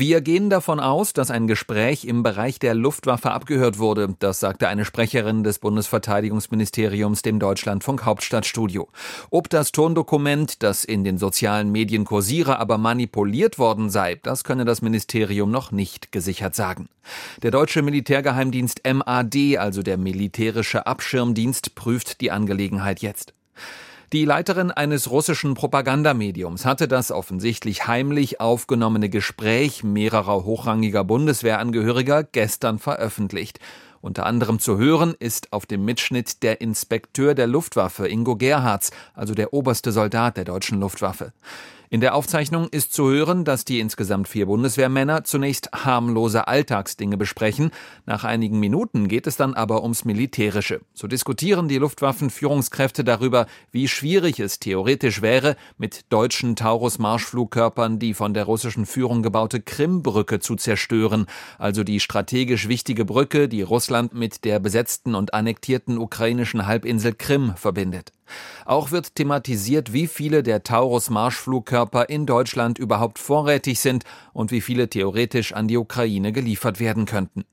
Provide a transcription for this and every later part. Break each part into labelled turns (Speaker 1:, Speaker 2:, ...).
Speaker 1: Wir gehen davon aus, dass ein Gespräch im Bereich der Luftwaffe abgehört wurde. Das sagte eine Sprecherin des Bundesverteidigungsministeriums dem Deutschlandfunk Hauptstadtstudio. Ob das Tondokument, das in den sozialen Medien kursiere, aber manipuliert worden sei, das könne das Ministerium noch nicht gesichert sagen. Der deutsche Militärgeheimdienst MAD, also der militärische Abschirmdienst, prüft die Angelegenheit jetzt. Die Leiterin eines russischen Propagandamediums hatte das offensichtlich heimlich aufgenommene Gespräch mehrerer hochrangiger Bundeswehrangehöriger gestern veröffentlicht. Unter anderem zu hören ist auf dem Mitschnitt der Inspekteur der Luftwaffe Ingo Gerhards, also der oberste Soldat der deutschen Luftwaffe. In der Aufzeichnung ist zu hören, dass die insgesamt vier Bundeswehrmänner zunächst harmlose Alltagsdinge besprechen. Nach einigen Minuten geht es dann aber ums Militärische. So diskutieren die Luftwaffenführungskräfte darüber, wie schwierig es theoretisch wäre, mit deutschen Taurus-Marschflugkörpern die von der russischen Führung gebaute Krimbrücke zu zerstören, also die strategisch wichtige Brücke, die Russland mit der besetzten und annektierten ukrainischen Halbinsel Krim verbindet. Auch wird thematisiert, wie viele der Taurus-Marschflugkörper in Deutschland überhaupt vorrätig sind und wie viele theoretisch an die Ukraine geliefert werden könnten.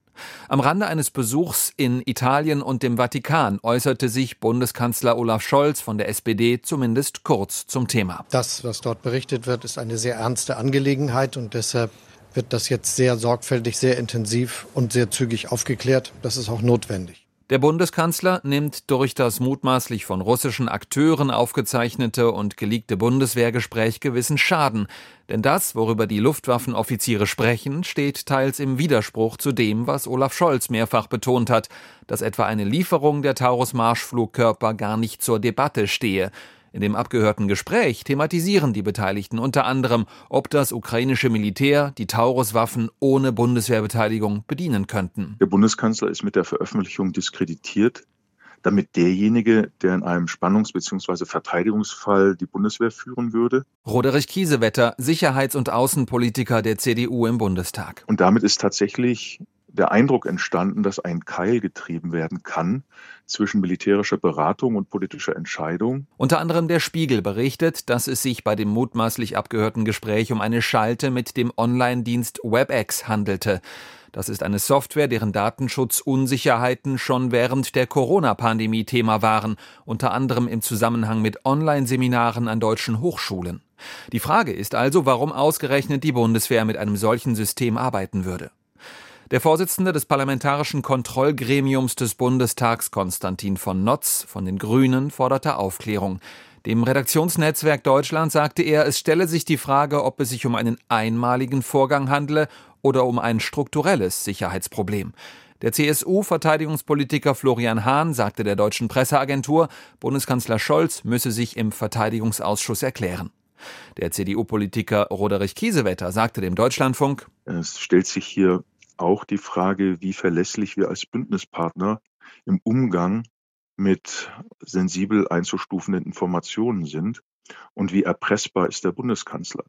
Speaker 1: Am Rande eines Besuchs in Italien und dem Vatikan äußerte sich Bundeskanzler Olaf Scholz von der SPD zumindest kurz zum Thema.
Speaker 2: Das, was dort berichtet wird, ist eine sehr ernste Angelegenheit und deshalb wird das jetzt sehr sorgfältig, sehr intensiv und sehr zügig aufgeklärt. Das ist auch notwendig.
Speaker 1: Der Bundeskanzler nimmt durch das mutmaßlich von russischen Akteuren aufgezeichnete und geleakte Bundeswehrgespräch gewissen Schaden, denn das, worüber die Luftwaffenoffiziere sprechen, steht teils im Widerspruch zu dem, was Olaf Scholz mehrfach betont hat, dass etwa eine Lieferung der Taurus-Marschflugkörper gar nicht zur Debatte stehe, in dem abgehörten Gespräch thematisieren die Beteiligten unter anderem, ob das ukrainische Militär die Taurus-Waffen ohne Bundeswehrbeteiligung bedienen könnten.
Speaker 3: Der Bundeskanzler ist mit der Veröffentlichung diskreditiert damit derjenige, der in einem Spannungs- bzw. Verteidigungsfall die Bundeswehr führen würde.
Speaker 1: Roderich Kiesewetter, Sicherheits- und Außenpolitiker der CDU im Bundestag.
Speaker 3: Und damit ist tatsächlich der Eindruck entstanden, dass ein Keil getrieben werden kann zwischen militärischer Beratung und politischer Entscheidung.
Speaker 1: Unter anderem der Spiegel berichtet, dass es sich bei dem mutmaßlich abgehörten Gespräch um eine Schalte mit dem Online-Dienst WebEx handelte. Das ist eine Software, deren Datenschutzunsicherheiten schon während der Corona-Pandemie Thema waren, unter anderem im Zusammenhang mit Online-Seminaren an deutschen Hochschulen. Die Frage ist also, warum ausgerechnet die Bundeswehr mit einem solchen System arbeiten würde. Der Vorsitzende des Parlamentarischen Kontrollgremiums des Bundestags, Konstantin von Notz von den Grünen, forderte Aufklärung. Dem Redaktionsnetzwerk Deutschland sagte er, es stelle sich die Frage, ob es sich um einen einmaligen Vorgang handle oder um ein strukturelles Sicherheitsproblem. Der CSU-Verteidigungspolitiker Florian Hahn sagte der deutschen Presseagentur, Bundeskanzler Scholz müsse sich im Verteidigungsausschuss erklären. Der CDU-Politiker Roderich Kiesewetter sagte dem Deutschlandfunk,
Speaker 3: es stellt sich hier auch die Frage, wie verlässlich wir als Bündnispartner im Umgang mit sensibel einzustufenden Informationen sind und wie erpressbar ist der Bundeskanzler.